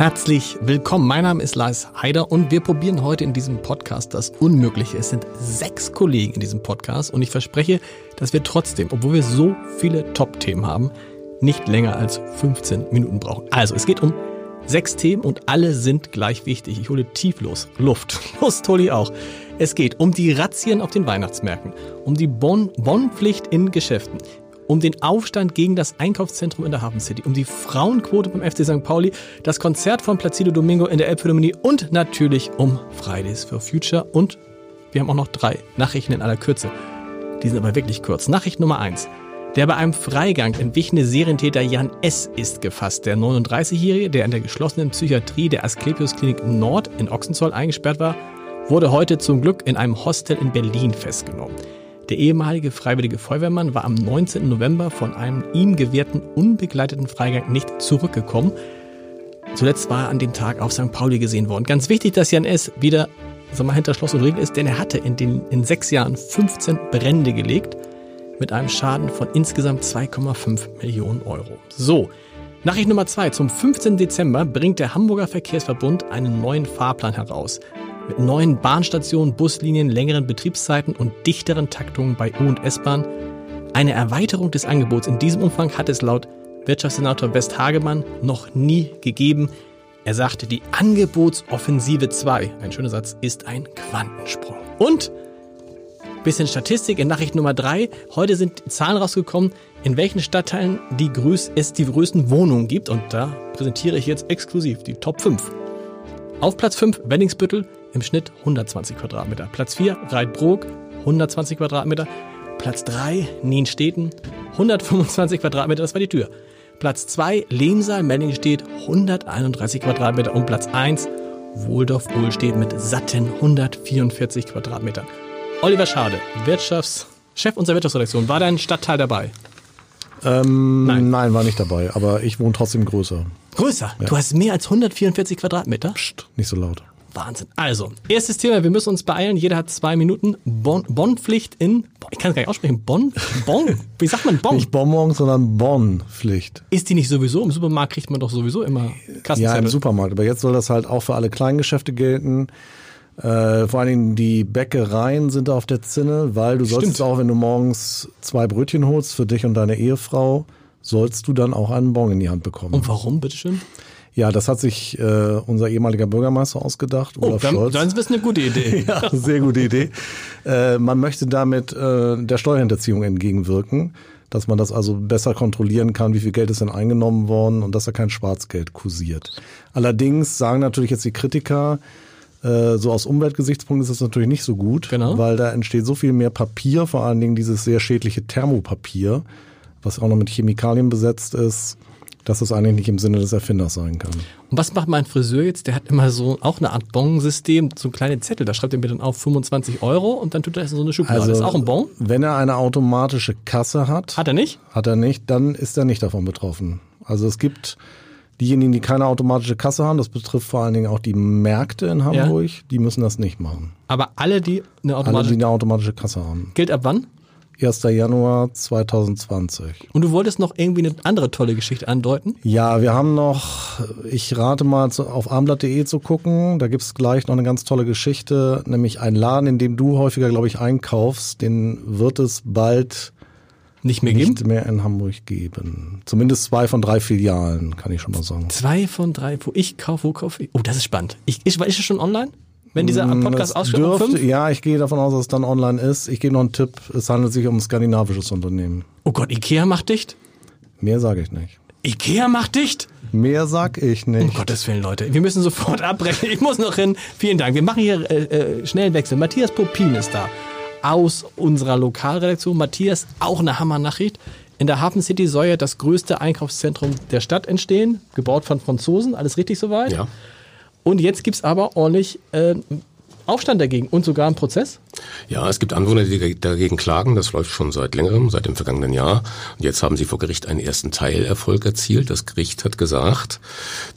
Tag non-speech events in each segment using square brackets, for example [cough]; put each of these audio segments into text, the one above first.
Herzlich willkommen. Mein Name ist Lars Heider und wir probieren heute in diesem Podcast das Unmögliche. Es sind sechs Kollegen in diesem Podcast und ich verspreche, dass wir trotzdem, obwohl wir so viele Top-Themen haben, nicht länger als 15 Minuten brauchen. Also, es geht um sechs Themen und alle sind gleich wichtig. Ich hole tieflos Luft. [laughs] Los, Tolli auch. Es geht um die Razzien auf den Weihnachtsmärkten, um die Bonn-Pflicht in Geschäften, um den Aufstand gegen das Einkaufszentrum in der Hafen City, um die Frauenquote beim FC St. Pauli, das Konzert von Placido Domingo in der Elbphilharmonie und natürlich um Fridays for Future und wir haben auch noch drei Nachrichten in aller Kürze. Die sind aber wirklich kurz. Nachricht Nummer eins. Der bei einem Freigang entwichene Serientäter Jan S. ist gefasst. Der 39-Jährige, der in der geschlossenen Psychiatrie der Asklepios Klinik Nord in Ochsenzoll eingesperrt war, wurde heute zum Glück in einem Hostel in Berlin festgenommen. Der ehemalige freiwillige Feuerwehrmann war am 19. November von einem ihm gewährten unbegleiteten Freigang nicht zurückgekommen. Zuletzt war er an dem Tag auf St. Pauli gesehen worden. Ganz wichtig, dass Jan S. wieder mal, hinter Schloss und Riegel ist, denn er hatte in, den, in sechs Jahren 15 Brände gelegt mit einem Schaden von insgesamt 2,5 Millionen Euro. So, Nachricht Nummer zwei. Zum 15. Dezember bringt der Hamburger Verkehrsverbund einen neuen Fahrplan heraus mit neuen Bahnstationen, Buslinien, längeren Betriebszeiten und dichteren Taktungen bei U- und S-Bahn. Eine Erweiterung des Angebots in diesem Umfang hat es laut Wirtschaftssenator West Hagemann noch nie gegeben. Er sagte, die Angebotsoffensive 2, ein schöner Satz, ist ein Quantensprung. Und bisschen Statistik in Nachricht Nummer 3. Heute sind Zahlen rausgekommen, in welchen Stadtteilen die es die größten Wohnungen gibt. Und da präsentiere ich jetzt exklusiv die Top 5. Auf Platz 5 Wenningsbüttel im Schnitt 120 Quadratmeter. Platz 4 Reitbrook 120 Quadratmeter. Platz 3 Nienstedten 125 Quadratmeter, das war die Tür. Platz 2 Lehmsaal Mellingstedt 131 Quadratmeter und Platz 1 Wohldorf-Ohlstedt mit satten 144 Quadratmetern. Oliver Schade, Wirtschaftschef unserer Wirtschaftsredaktion, war dein Stadtteil dabei? Ähm, nein. nein, war nicht dabei, aber ich wohne trotzdem größer. Größer? Ja. Du hast mehr als 144 Quadratmeter? Psst, nicht so laut. Wahnsinn. Also, erstes Thema, wir müssen uns beeilen. Jeder hat zwei Minuten. Bon, Bonpflicht in, ich kann es gar nicht aussprechen, Bonn? Bon? Wie sagt man Bon? Nicht Bonbon, sondern Bonpflicht. Ist die nicht sowieso? Im Supermarkt kriegt man doch sowieso immer Kassenzettel. Ja, im Supermarkt. Aber jetzt soll das halt auch für alle Kleingeschäfte gelten. Äh, vor allen Dingen die Bäckereien sind da auf der Zinne, weil du Stimmt. sollst auch, wenn du morgens zwei Brötchen holst für dich und deine Ehefrau, sollst du dann auch einen Bon in die Hand bekommen. Und warum, bitteschön? Ja, das hat sich äh, unser ehemaliger Bürgermeister ausgedacht, oh, Olaf dann, Scholz. Dann ist das eine gute Idee. [laughs] ja, sehr gute Idee. Äh, man möchte damit äh, der Steuerhinterziehung entgegenwirken, dass man das also besser kontrollieren kann, wie viel Geld ist denn eingenommen worden und dass da kein Schwarzgeld kursiert. Allerdings sagen natürlich jetzt die Kritiker, äh, so aus Umweltgesichtspunkten ist das natürlich nicht so gut, genau. weil da entsteht so viel mehr Papier, vor allen Dingen dieses sehr schädliche Thermopapier, was auch noch mit Chemikalien besetzt ist dass es eigentlich nicht im Sinne des Erfinders sein kann. Und was macht mein Friseur jetzt? Der hat immer so auch eine Art Bon-System, so kleine Zettel. Da schreibt er mir dann auf 25 Euro und dann tut er so eine Schublade. Also, das ist auch ein Bon? Wenn er eine automatische Kasse hat. Hat er nicht? Hat er nicht, dann ist er nicht davon betroffen. Also es gibt diejenigen, die keine automatische Kasse haben, das betrifft vor allen Dingen auch die Märkte in Hamburg, ja. die müssen das nicht machen. Aber alle, die eine automatische, alle, die eine automatische Kasse haben. Gilt ab wann? 1. Januar 2020. Und du wolltest noch irgendwie eine andere tolle Geschichte andeuten? Ja, wir haben noch, ich rate mal auf armblatt.de zu gucken. Da gibt's gleich noch eine ganz tolle Geschichte, nämlich ein Laden, in dem du häufiger, glaube ich, einkaufst. Den wird es bald nicht mehr nicht geben? mehr in Hamburg geben. Zumindest zwei von drei Filialen, kann ich schon mal sagen. Zwei von drei, wo ich kaufe, wo kaufe ich? Oh, das ist spannend. Ich, ist, ist es schon online? Wenn dieser mm, Podcast ausgestrahlt wird? Ja, ich gehe davon aus, dass es dann online ist. Ich gebe noch einen Tipp. Es handelt sich um ein skandinavisches Unternehmen. Oh Gott, Ikea macht dicht? Mehr sage ich nicht. Ikea macht dicht? Mehr sag ich nicht. Um Gottes Willen, Leute. Wir müssen sofort [laughs] abbrechen. Ich muss noch hin. Vielen Dank. Wir machen hier äh, äh, schnell Wechsel. Matthias Popin ist da. Aus unserer Lokalredaktion. Matthias, auch eine Hammer-Nachricht. In der Hafen City soll ja das größte Einkaufszentrum der Stadt entstehen, gebaut von Franzosen. Alles richtig soweit? Ja. Und jetzt gibt es aber ordentlich äh, Aufstand dagegen und sogar einen Prozess? Ja, es gibt Anwohner, die dagegen klagen. Das läuft schon seit längerem, seit dem vergangenen Jahr. Und jetzt haben sie vor Gericht einen ersten Teilerfolg erzielt. Das Gericht hat gesagt,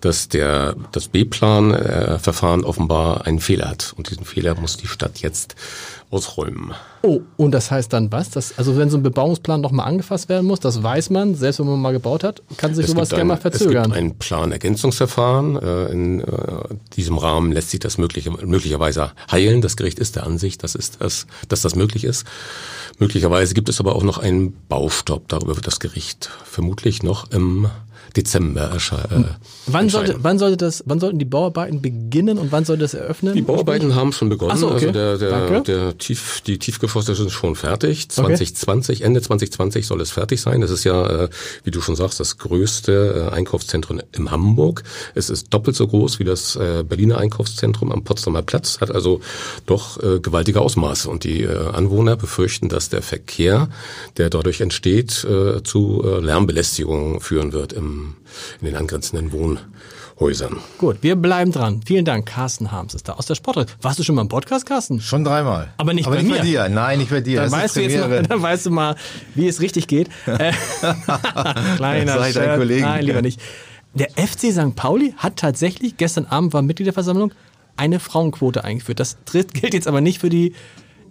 dass der, das B-Plan-Verfahren offenbar einen Fehler hat. Und diesen Fehler muss die Stadt jetzt ausräumen. Oh, und das heißt dann was? Das, also wenn so ein Bebauungsplan nochmal angefasst werden muss, das weiß man, selbst wenn man mal gebaut hat, kann sich Es sowas gerne mal verzögern. Es gibt ein Planergänzungsverfahren. Äh, In äh, diesem Rahmen lässt sich das mögliche, möglicherweise heilen. Das Gericht ist der Ansicht, dass, ist das, dass das möglich ist. Möglicherweise gibt es aber auch noch einen Baustopp. Darüber wird das Gericht vermutlich noch im Dezember erscheinen. wann, sollte, wann, sollte das, wann sollten die Bauarbeiten beginnen und wann sollte das eröffnen? Die Bauarbeiten haben schon begonnen. Ach so, okay. Also der, der, der Tief, die Tiefgefroster sind schon fertig. 2020, Ende 2020 soll es fertig sein. Das ist ja, äh, wie du schon sagst, das größte äh, Einkaufszentrum in Hamburg. Es ist doppelt so groß wie das äh, Berliner Einkaufszentrum am Potsdamer Platz, hat also doch äh, gewaltige Ausmaße. Und die äh, Anwohner befürchten, dass der Verkehr, der dadurch entsteht, äh, zu äh, Lärmbelästigungen führen wird im, in den angrenzenden Wohnhäusern. Gut, wir bleiben dran. Vielen Dank. Carsten Harms ist da aus der Sportredaktion. Warst du schon mal im Podcast, Carsten? Schon dreimal. Aber nicht Aber bei nicht mir. bei dir. Nein, nicht bei dir. Dann das weißt, du jetzt mal, [laughs] dann weißt du mal, wie es richtig geht. [laughs] Äh, [laughs] Kleiner Sei dein. Kollege. Nein, lieber nicht. Der FC St. Pauli hat tatsächlich, gestern Abend war Mitgliederversammlung, eine Frauenquote eingeführt. Das gilt jetzt aber nicht für die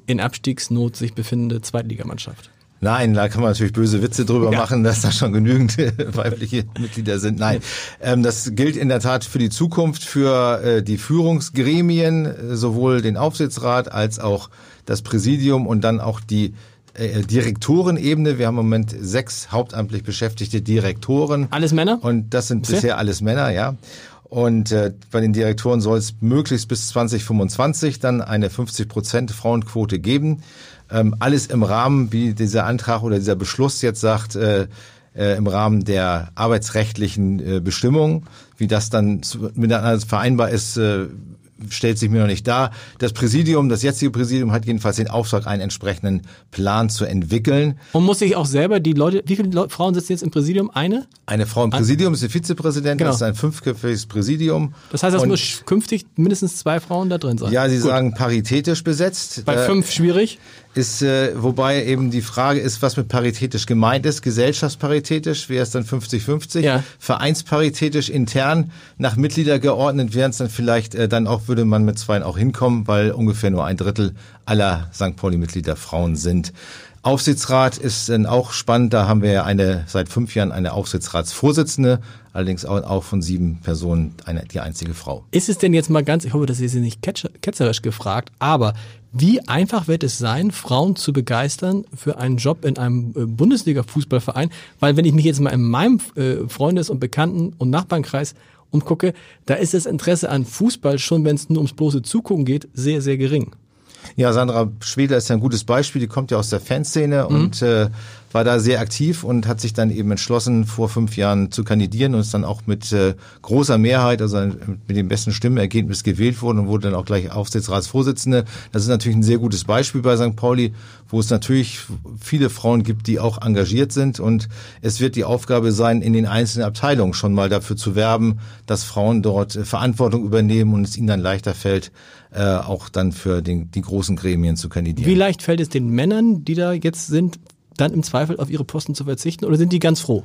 in Abstiegsnot sich befindende Zweitligamannschaft. Nein, da kann man natürlich böse Witze drüber machen, dass da schon genügend weibliche Mitglieder sind. Nein, ähm, das gilt in der Tat für die Zukunft, für äh, die Führungsgremien, äh, sowohl den Aufsichtsrat als auch das Präsidium und dann auch die äh, Direktorenebene. Wir haben im Moment sechs hauptamtlich beschäftigte Direktoren. Alles Männer? Und das sind Bisher? bisher alles Männer, ja. Und äh, bei den Direktoren soll es möglichst bis 2025 dann eine 50 Prozent Frauenquote geben. Ähm, alles im Rahmen, wie dieser Antrag oder dieser Beschluss jetzt sagt, äh, äh, im Rahmen der arbeitsrechtlichen äh, Bestimmungen. Wie das dann zu, miteinander vereinbar ist, äh, stellt sich mir noch nicht dar. Das Präsidium, das jetzige Präsidium hat jedenfalls den Auftrag, einen entsprechenden Plan zu entwickeln. Und muss sich auch selber die Leute, wie viele Leu- Frauen sitzen jetzt im Präsidium? Eine? Eine Frau im Präsidium ist der Vizepräsident, Genau. das ist ein fünfköpfiges Präsidium. Das heißt, es muss künftig mindestens zwei Frauen da drin sein. Ja, Sie sagen paritätisch besetzt. Bei Da fünf schwierig. Ist, äh, wobei eben die Frage ist, was mit paritätisch gemeint ist. Gesellschaftsparitätisch wäre es dann 50-50. Ja. Vereinsparitätisch intern nach Mitglieder geordnet wären es dann vielleicht, äh, dann auch würde man mit zweien auch hinkommen, weil ungefähr nur ein Drittel aller St. Pauli-Mitglieder Frauen sind. Aufsichtsrat ist dann auch spannend. Da haben wir ja eine, seit fünf Jahren eine Aufsichtsratsvorsitzende, allerdings auch, auch von sieben Personen eine, die einzige Frau. Ist es denn jetzt mal ganz, ich hoffe, das ist jetzt nicht ketzer- ketzerisch gefragt, aber wie einfach wird es sein, Frauen zu begeistern für einen Job in einem äh, Bundesliga-Fußballverein? Weil wenn ich mich jetzt mal in meinem äh, Freundes- und Bekannten- und Nachbarnkreis umgucke, da ist das Interesse an Fußball schon, wenn es nur ums bloße Zugucken geht, sehr, sehr gering. Ja, Sandra Schwedler ist ja ein gutes Beispiel. Die kommt ja aus der Fanszene und äh, war da sehr aktiv und hat sich dann eben entschlossen, vor fünf Jahren zu kandidieren und ist dann auch mit äh, großer Mehrheit, also mit dem besten Stimmenergebnis gewählt worden und wurde dann auch gleich Aufsichtsratsvorsitzende. Das ist natürlich ein sehr gutes Beispiel bei St. Pauli, wo es natürlich viele Frauen gibt, die auch engagiert sind und es wird die Aufgabe sein, in den einzelnen Abteilungen schon mal dafür zu werben, dass Frauen dort äh, Verantwortung übernehmen und es ihnen dann leichter fällt, äh, auch dann für den, die großen Gremien zu kandidieren. Wie leicht fällt es den Männern, die da jetzt sind, dann im Zweifel auf ihre Posten zu verzichten oder sind die ganz froh?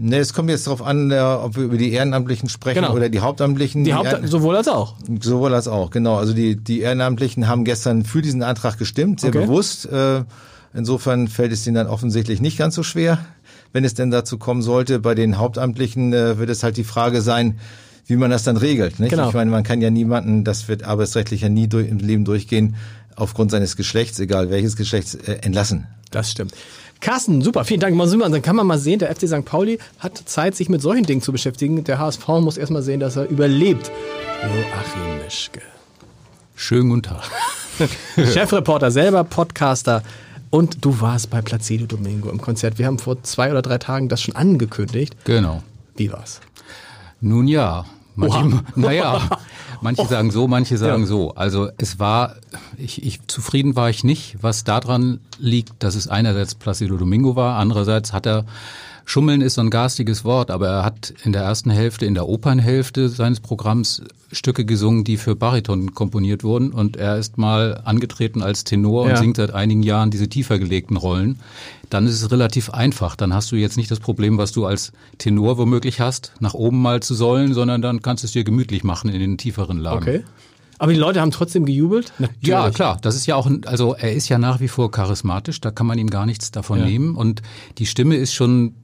Ne, es kommt jetzt darauf an, äh, ob wir über die Ehrenamtlichen sprechen Genau. oder die Hauptamtlichen. Die Die Haupt Ehren- sowohl als auch. Sowohl als auch, genau. Also die, die Ehrenamtlichen haben gestern für diesen Antrag gestimmt, sehr Okay. bewusst. Äh, Insofern fällt es ihnen dann offensichtlich nicht ganz so schwer, wenn es denn dazu kommen sollte. Bei den Hauptamtlichen äh, wird es halt die Frage sein, wie man das dann regelt. Nicht? Genau. Ich meine, man kann ja niemanden, das wird arbeitsrechtlich ja nie durch, im Leben durchgehen, aufgrund seines Geschlechts, egal welches Geschlechts, äh, entlassen. Das stimmt. Carsten, super, vielen Dank. Dann kann man mal sehen, der FC St. Pauli hat Zeit, sich mit solchen Dingen zu beschäftigen. Der HSV muss erstmal sehen, dass er überlebt. Joachim Mischke. Schönen guten Tag. [laughs] Chefreporter, selber Podcaster. Und du warst bei Placido Domingo im Konzert. Wir haben vor zwei oder drei Tagen das schon angekündigt. Genau. Wie war's? Nun ja. Manche, [laughs] naja, [laughs] Manche sagen so, manche sagen ja. so. Also es war, ich, ich zufrieden war ich nicht, was daran liegt, dass es einerseits Placido Domingo war, andererseits hat er Schummeln ist so ein garstiges Wort, aber er hat in der ersten Hälfte, in der Opernhälfte seines Programms Stücke gesungen, die für Bariton komponiert wurden. Und er ist mal angetreten als Tenor ja. und singt seit einigen Jahren diese tiefer gelegten Rollen. Dann ist es relativ einfach. Dann hast du jetzt nicht das Problem, was du als Tenor womöglich hast, nach oben mal zu sollen, sondern dann kannst du es dir gemütlich machen in den tieferen Lagen. Okay. Aber die Leute haben trotzdem gejubelt? Natürlich. Ja, klar. Das ist ja auch, also er ist ja nach wie vor charismatisch, da kann man ihm gar nichts davon ja. nehmen. Und die Stimme ist schon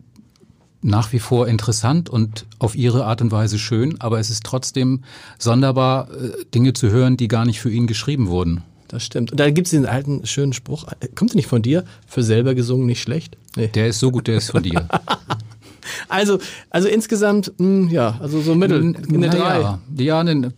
nach wie vor interessant und auf ihre Art und Weise schön, aber es ist trotzdem sonderbar, äh, Dinge zu hören, die gar nicht für ihn geschrieben wurden. Das stimmt. Und da gibt es den alten schönen Spruch, äh, kommt der nicht von dir? Für selber gesungen nicht schlecht? Nee. Der ist so gut, der ist von dir. [laughs] Also, also insgesamt, mh, hm, ja, also so mittel, eine drei. Ja, ja eine,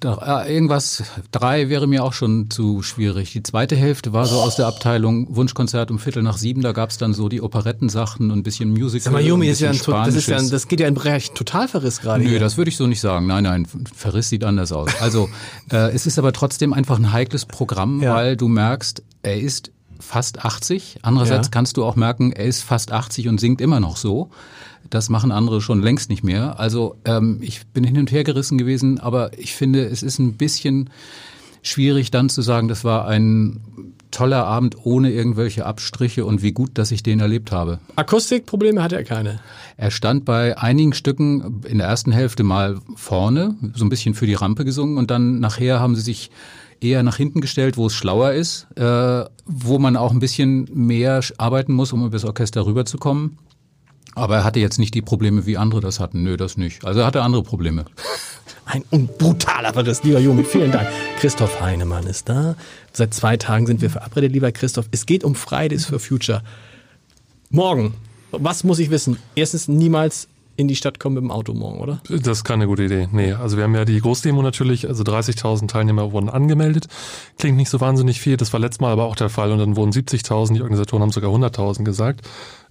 irgendwas, drei wäre mir auch schon zu schwierig. Die zweite Hälfte war so aus der Abteilung Wunschkonzert um Viertel nach sieben, da gab es dann so die Operettensachen und ein bisschen Musical. Mal, Yumi ist ja ein, das ist ja ein, das geht ja in Bereich Totalverriss gerade. Nö, hier. das würde ich so nicht sagen. Nein, nein, Verriss sieht anders aus. Also, [laughs] äh, es ist aber trotzdem einfach ein heikles Programm, ja. weil du merkst, er ist fast 80. Andererseits ja. kannst du auch merken, er ist fast 80 und singt immer noch so. Das machen andere schon längst nicht mehr. Also ähm, ich bin hin und her gerissen gewesen, aber ich finde, es ist ein bisschen schwierig dann zu sagen, das war ein toller Abend ohne irgendwelche Abstriche und wie gut, dass ich den erlebt habe. Akustikprobleme hatte er keine. Er stand bei einigen Stücken in der ersten Hälfte mal vorne, so ein bisschen für die Rampe gesungen und dann nachher haben sie sich eher nach hinten gestellt, wo es schlauer ist, äh, wo man auch ein bisschen mehr arbeiten muss, um über das Orchester rüberzukommen. Aber er hatte jetzt nicht die Probleme, wie andere das hatten. Nö, das nicht. Also er hatte andere Probleme. [laughs] Ein brutaler Verriss, lieber Junge. Vielen Dank. Christoph Heinemann ist da. Seit zwei Tagen sind wir verabredet, lieber Christoph. Es geht um Fridays for Future. Morgen. Was muss ich wissen? Erstens, niemals in die Stadt kommen mit dem Auto morgen, oder? Das ist keine gute Idee. Nee, also wir haben ja die Großdemo natürlich, also 30.000 Teilnehmer wurden angemeldet. Klingt nicht so wahnsinnig viel, das war letztes Mal aber auch der Fall und dann wurden 70.000, die Organisatoren haben sogar 100.000 gesagt.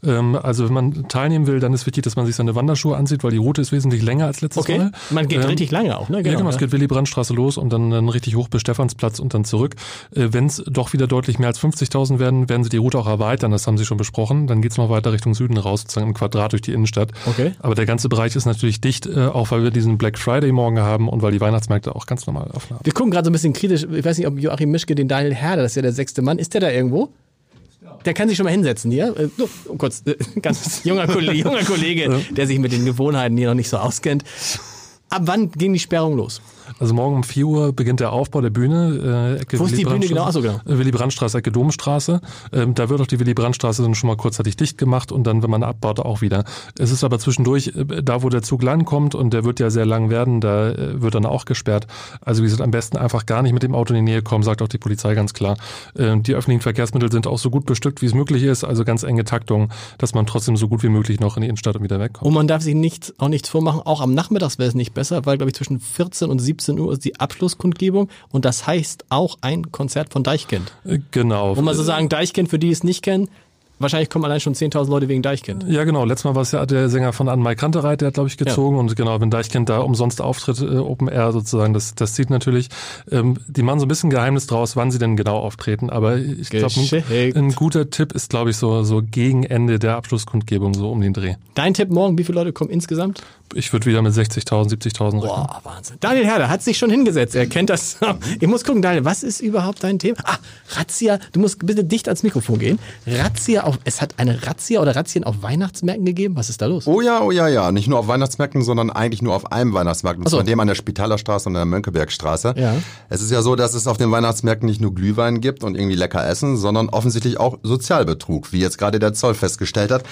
Ähm, also wenn man teilnehmen will, dann ist wichtig, dass man sich seine Wanderschuhe ansieht, weil die Route ist wesentlich länger als letztes okay. Mal. Man geht ähm, richtig lange auch, ne? Genau, ja, genau. Es geht Willy Brandtstraße los und dann, dann richtig hoch bis Stephansplatz und dann zurück. Äh, wenn es doch wieder deutlich mehr als 50.000 werden, werden sie die Route auch erweitern. Das haben sie schon besprochen. Dann geht es noch weiter Richtung Süden raus, sozusagen im Quadrat durch die Innenstadt. Okay. Aber der ganze Bereich ist natürlich dicht, äh, auch weil wir diesen Black Friday morgen haben und weil die Weihnachtsmärkte auch ganz normal offen haben. Wir gucken gerade so ein bisschen kritisch. Ich weiß nicht, ob Joachim Mischke den Daniel Herder, das ist ja der sechste Mann, ist der da irgendwo? Der kann sich schon mal hinsetzen hier. Äh, oh, kurz, äh, [laughs] ganz junger Kollege, junger Kollege, der sich mit den Gewohnheiten hier noch nicht so auskennt. Ab wann ging die Sperrung los? Also morgen um 4 Uhr beginnt der Aufbau der Bühne. Äh, Ecke Wo ist die Bühne genau? Achso, genau. Äh, Willy Brandtstraße, Ecke Domstraße. Ähm, da wird auch die Willy Brandtstraße dann schon mal kurzzeitig dicht gemacht und dann, wenn man abbaut, auch wieder. Es ist aber zwischendurch, äh, da wo der Zug langkommt und der wird ja sehr lang werden, da äh, wird dann auch gesperrt. Also wie gesagt, am besten einfach gar nicht mit dem Auto in die Nähe kommen, sagt auch die Polizei ganz klar. Ähm, die öffentlichen Verkehrsmittel sind auch so gut bestückt, wie es möglich ist, also ganz enge Taktung, dass man trotzdem so gut wie möglich noch in die Innenstadt und wieder wegkommt. Und man darf sich nichts, auch nichts vormachen, auch am Nachmittags wäre es nicht besser, weil, glaube ich, zwischen 14 und 17 Uhr ist die Abschluss Abschlusskundgebung und das heißt auch ein Konzert von Deichkind. Äh, genau. Wo man so sagen, Deichkind, für die es nicht kennen, Wahrscheinlich kommen allein schon 10.000 Leute wegen Deichkind. Ja, genau. Letztes Mal war es ja der Sänger von Anne-Mai Kantereit, der hat, glaube ich, gezogen. Ja. Und genau, wenn Deichkind da umsonst auftritt, äh, Open Air sozusagen, das, das zieht natürlich. Ähm, die machen so ein bisschen Geheimnis draus, wann sie denn genau auftreten. Aber ich glaube, ein, ein, guter Tipp ist, glaube ich, so, so gegen Ende der Abschlusskundgebung, so um den Dreh. Dein Tipp morgen, wie viele Leute kommen insgesamt? Ich würde wieder mit 60.000, 70.000 rechnen. Boah, Wahnsinn. Daniel Herder hat sich schon hingesetzt. Er kennt das. [laughs] Ich muss gucken, Daniel, was ist überhaupt dein Thema? Ah, Razzia. Du musst bitte dicht ans Mikrofon gehen. Razzia auf, es hat eine Razzia oder Razzien auf Weihnachtsmärkten gegeben. Was ist da los? Oh ja, oh ja, ja. Nicht nur auf Weihnachtsmärkten, sondern eigentlich nur auf einem Weihnachtsmarkt. Und so. zwar dem an der Spitalerstraße und an der Mönckebergstraße. Ja. Es ist ja so, dass es auf den Weihnachtsmärkten nicht nur Glühwein gibt und irgendwie lecker essen, sondern offensichtlich auch Sozialbetrug, wie jetzt gerade der Zoll festgestellt hat.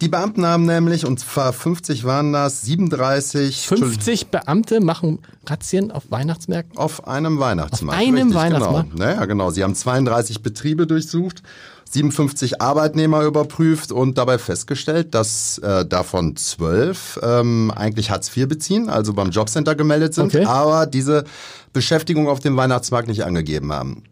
Die Beamten haben nämlich, und zwar 50 waren das, 37. 50 Beamte machen Razzien auf Weihnachtsmärkten? Auf einem Weihnachtsmarkt. Auf einem richtig, Weihnachtsmarkt? Genau. Naja, genau. Sie haben 32 Betriebe durchsucht. 57 Arbeitnehmer überprüft und dabei festgestellt, dass äh, davon zwölf ähm, eigentlich Hartz IV beziehen, also beim Jobcenter gemeldet sind, okay. aber diese Beschäftigung auf dem Weihnachtsmarkt nicht angegeben haben.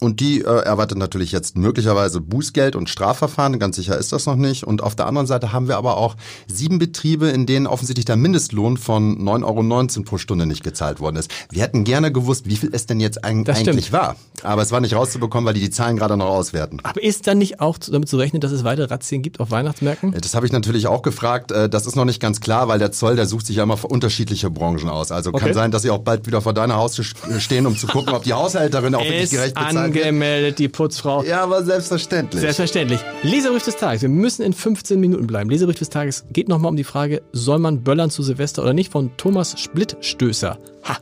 Und die äh, erwartet natürlich jetzt möglicherweise Bußgeld und Strafverfahren. Ganz sicher ist das noch nicht. Und auf der anderen Seite haben wir aber auch sieben Betriebe, in denen offensichtlich der Mindestlohn von 9,19 Euro pro Stunde nicht gezahlt worden ist. Wir hätten gerne gewusst, wie viel es denn jetzt eigentlich war. Aber es war nicht rauszubekommen, weil die die Zahlen gerade noch auswerten. Aber ist dann nicht auch damit zu rechnen, dass es weitere Razzien gibt auf Weihnachtsmärkten? Das habe ich natürlich auch gefragt. Äh, das ist noch nicht ganz klar, weil der Zoll, der sucht sich ja immer für unterschiedliche Branchen aus. Also okay. kann sein, dass sie auch bald wieder vor deiner Haustür stehen, um zu gucken, ob die Haushälterin auch wirklich gerecht bezahlt angemeldet, die Putzfrau. Ja, aber selbstverständlich. Selbstverständlich. Leserbrief des Tages. Wir müssen in 15 Minuten bleiben. Leserbrief des Tages geht nochmal um die Frage, soll man böllern zu Silvester oder nicht, von Thomas Splittstößer. Ha.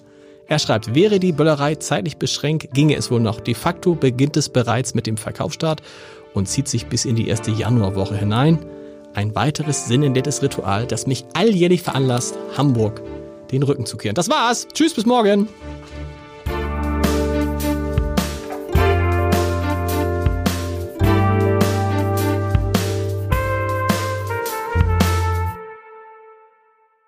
Er schreibt, wäre die Böllerei zeitlich beschränkt, ginge es wohl noch. De facto beginnt es bereits mit dem Verkaufsstart und zieht sich bis in die erste Januarwoche hinein. Ein weiteres sinnentleertes Ritual, das mich alljährlich veranlasst, Hamburg den Rücken zu kehren. Das war's. Tschüss, bis morgen.